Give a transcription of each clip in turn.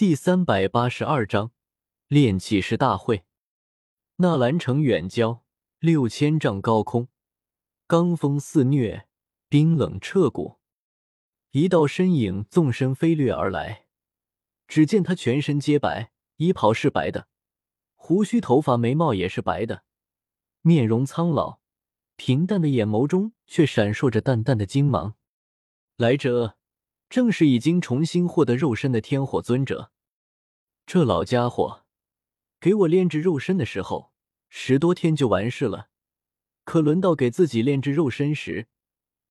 第三百八十二章炼气师大会。纳兰城远郊六千丈高空，罡风肆虐，冰冷彻骨。一道身影纵身飞掠而来，只见他全身皆白，衣袍是白的，胡须、头发、眉毛也是白的，面容苍老，平淡的眼眸中却闪烁着淡淡的金芒。来者。正是已经重新获得肉身的天火尊者，这老家伙给我炼制肉身的时候，十多天就完事了，可轮到给自己炼制肉身时，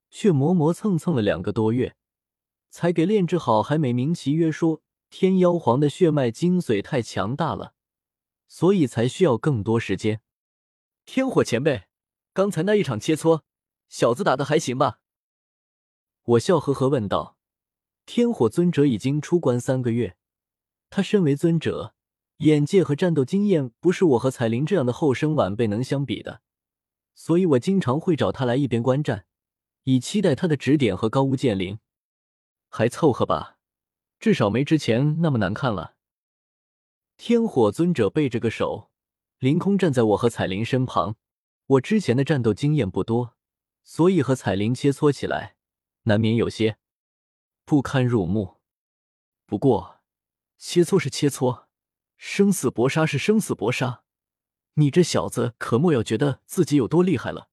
却磨磨蹭蹭了两个多月，才给炼制好，还美名其曰说天妖皇的血脉精髓太强大了，所以才需要更多时间。天火前辈，刚才那一场切磋，小子打的还行吧？我笑呵呵问道。天火尊者已经出关三个月，他身为尊者，眼界和战斗经验不是我和彩铃这样的后生晚辈能相比的，所以我经常会找他来一边观战，以期待他的指点和高屋建瓴。还凑合吧，至少没之前那么难看了。天火尊者背着个手，凌空站在我和彩铃身旁。我之前的战斗经验不多，所以和彩铃切磋起来，难免有些。不堪入目，不过切磋是切磋，生死搏杀是生死搏杀。你这小子可莫要觉得自己有多厉害了，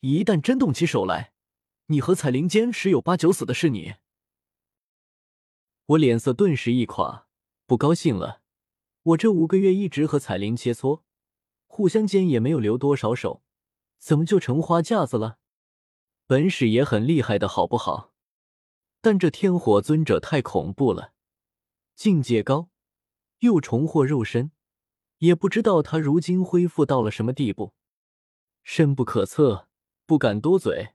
一旦真动起手来，你和彩铃间十有八九死的是你。我脸色顿时一垮，不高兴了。我这五个月一直和彩铃切磋，互相间也没有留多少手，怎么就成花架子了？本使也很厉害的好不好？但这天火尊者太恐怖了，境界高，又重获肉身，也不知道他如今恢复到了什么地步，深不可测，不敢多嘴。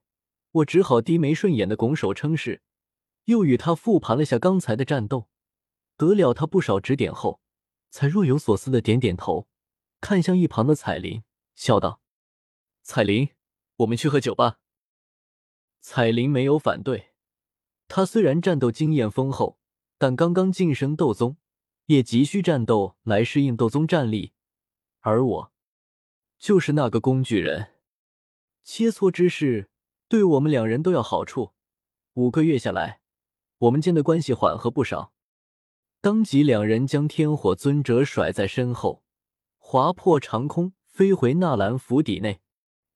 我只好低眉顺眼的拱手称是，又与他复盘了下刚才的战斗，得了他不少指点后，才若有所思的点点头，看向一旁的彩铃，笑道：“彩铃，我们去喝酒吧。”彩铃没有反对。他虽然战斗经验丰厚，但刚刚晋升斗宗，也急需战斗来适应斗宗战力。而我，就是那个工具人。切磋之事，对我们两人都有好处。五个月下来，我们间的关系缓和不少。当即，两人将天火尊者甩在身后，划破长空，飞回纳兰府邸内。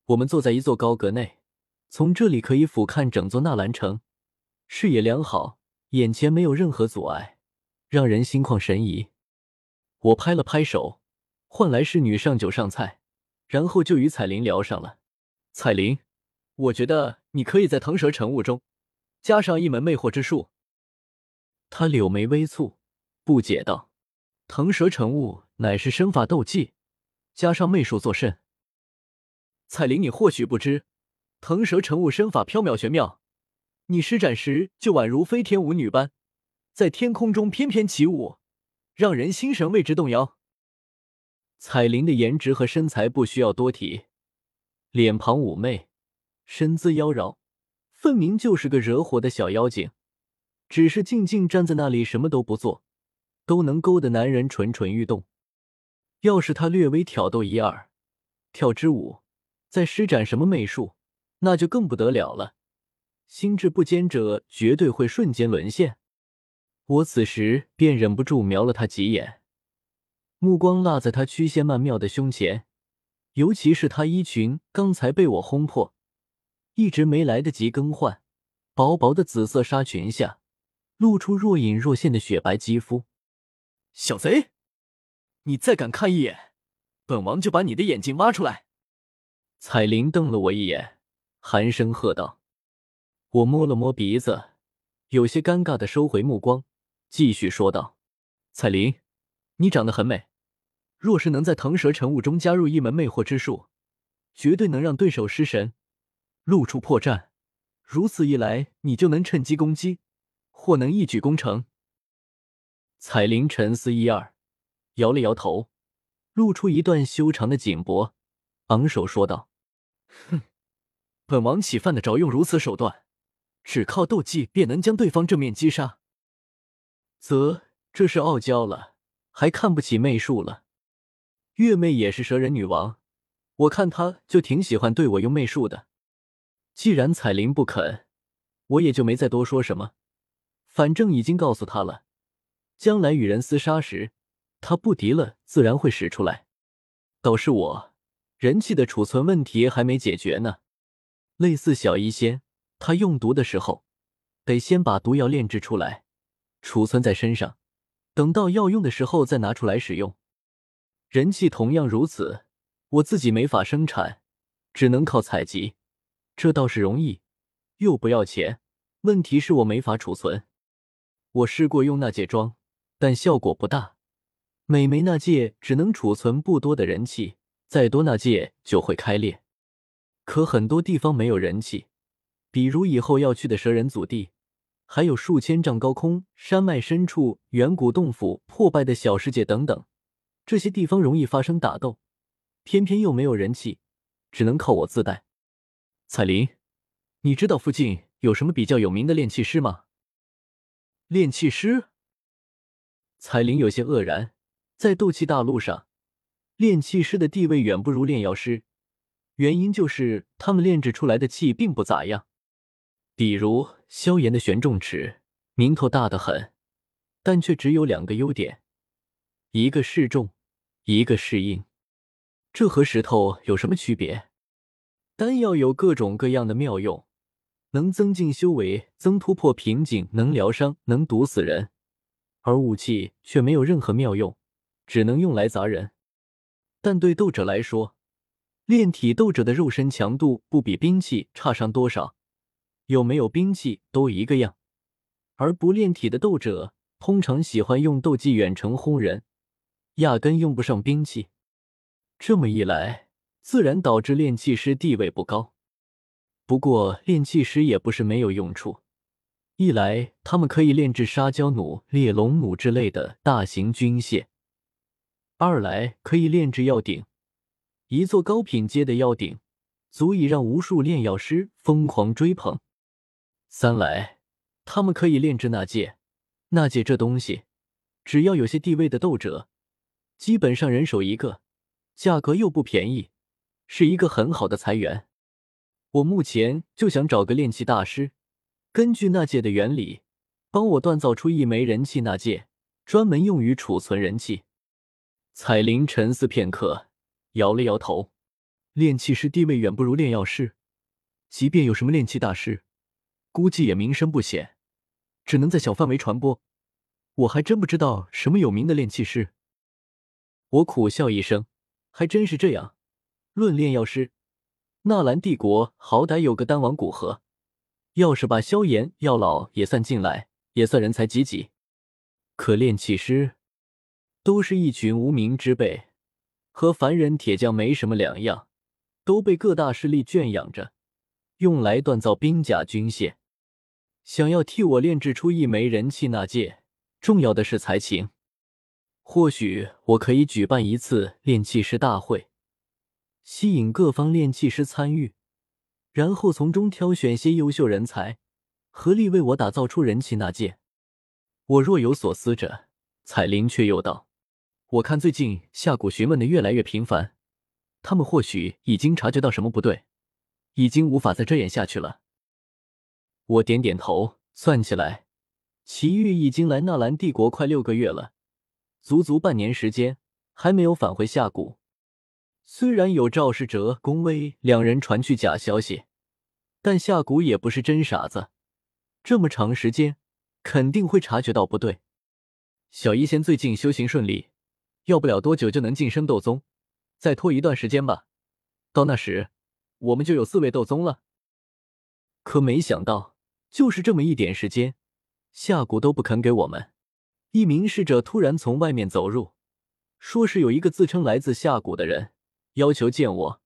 我们坐在一座高阁内，从这里可以俯瞰整座纳兰城。视野良好，眼前没有任何阻碍，让人心旷神怡。我拍了拍手，唤来侍女上酒上菜，然后就与彩铃聊上了。彩铃，我觉得你可以在腾蛇乘雾中加上一门魅惑之术。她柳眉微蹙，不解道：“腾蛇乘雾乃是身法斗技，加上魅术作甚？”彩铃，你或许不知，腾蛇乘雾身法飘渺玄妙。你施展时就宛如飞天舞女般，在天空中翩翩起舞，让人心神为之动摇。彩铃的颜值和身材不需要多提，脸庞妩媚，身姿妖娆，分明就是个惹火的小妖精。只是静静站在那里什么都不做，都能勾得男人蠢蠢欲动。要是她略微挑逗一二，跳支舞，再施展什么媚术，那就更不得了了。心智不坚者绝对会瞬间沦陷。我此时便忍不住瞄了他几眼，目光落在他曲线曼妙的胸前，尤其是他衣裙刚才被我轰破，一直没来得及更换，薄薄的紫色纱裙下露出若隐若现的雪白肌肤。小贼，你再敢看一眼，本王就把你的眼睛挖出来！彩铃瞪了我一眼，寒声喝道。我摸了摸鼻子，有些尴尬的收回目光，继续说道：“彩铃，你长得很美，若是能在腾蛇晨雾中加入一门魅惑之术，绝对能让对手失神，露出破绽。如此一来，你就能趁机攻击，或能一举攻城。”彩铃沉思一二，摇了摇头，露出一段修长的颈脖，昂首说道：“哼，本王岂犯得着用如此手段？”只靠斗技便能将对方正面击杀，则这是傲娇了，还看不起媚术了。月妹也是蛇人女王，我看她就挺喜欢对我用媚术的。既然彩铃不肯，我也就没再多说什么。反正已经告诉她了，将来与人厮杀时，她不敌了，自然会使出来。倒是我，人气的储存问题还没解决呢。类似小医仙，他用毒的时候，得先把毒药炼制出来，储存在身上，等到要用的时候再拿出来使用。人气同样如此，我自己没法生产，只能靠采集。这倒是容易，又不要钱。问题是我没法储存。我试过用纳戒装，但效果不大。每枚纳戒只能储存不多的人气，再多纳戒就会开裂。可很多地方没有人气，比如以后要去的蛇人祖地，还有数千丈高空、山脉深处、远古洞府、破败的小世界等等，这些地方容易发生打斗，偏偏又没有人气，只能靠我自带。彩铃，你知道附近有什么比较有名的炼气师吗？炼气师？彩铃有些愕然，在斗气大陆上，炼气师的地位远不如炼药师。原因就是他们炼制出来的气并不咋样，比如萧炎的玄重尺，名头大得很，但却只有两个优点，一个是重，一个是硬。这和石头有什么区别？丹药有各种各样的妙用，能增进修为，增突破瓶颈，能疗伤，能毒死人，而武器却没有任何妙用，只能用来砸人。但对斗者来说，炼体斗者的肉身强度不比兵器差上多少，有没有兵器都一个样。而不炼体的斗者通常喜欢用斗技远程轰人，压根用不上兵器。这么一来，自然导致炼气师地位不高。不过，炼气师也不是没有用处：一来，他们可以炼制沙雕弩、猎龙弩之类的大型军械；二来，可以炼制药鼎。一座高品阶的药鼎，足以让无数炼药师疯狂追捧。三来，他们可以炼制纳戒。纳戒这东西，只要有些地位的斗者，基本上人手一个，价格又不便宜，是一个很好的财源。我目前就想找个炼器大师，根据纳戒的原理，帮我锻造出一枚人气纳戒，专门用于储存人气。彩铃沉思片刻。摇了摇头，炼气师地位远不如炼药师，即便有什么炼气大师，估计也名声不显，只能在小范围传播。我还真不知道什么有名的炼气师。我苦笑一声，还真是这样。论炼药师，纳兰帝国好歹有个丹王古河，要是把萧炎、药老也算进来，也算人才济济。可炼气师，都是一群无名之辈。和凡人铁匠没什么两样，都被各大势力圈养着，用来锻造兵甲军械。想要替我炼制出一枚人气纳戒，重要的是才情。或许我可以举办一次炼气师大会，吸引各方炼气师参与，然后从中挑选些优秀人才，合力为我打造出人气纳戒。我若有所思着，彩铃却又道。我看最近下蛊询问的越来越频繁，他们或许已经察觉到什么不对，已经无法再遮掩下去了。我点点头，算起来，祁煜已经来纳兰帝国快六个月了，足足半年时间还没有返回下谷。虽然有赵世哲、宫威两人传去假消息，但下蛊也不是真傻子，这么长时间肯定会察觉到不对。小医仙最近修行顺利。要不了多久就能晋升斗宗，再拖一段时间吧。到那时，我们就有四位斗宗了。可没想到，就是这么一点时间，下蛊都不肯给我们。一名侍者突然从外面走入，说是有一个自称来自下蛊的人，要求见我。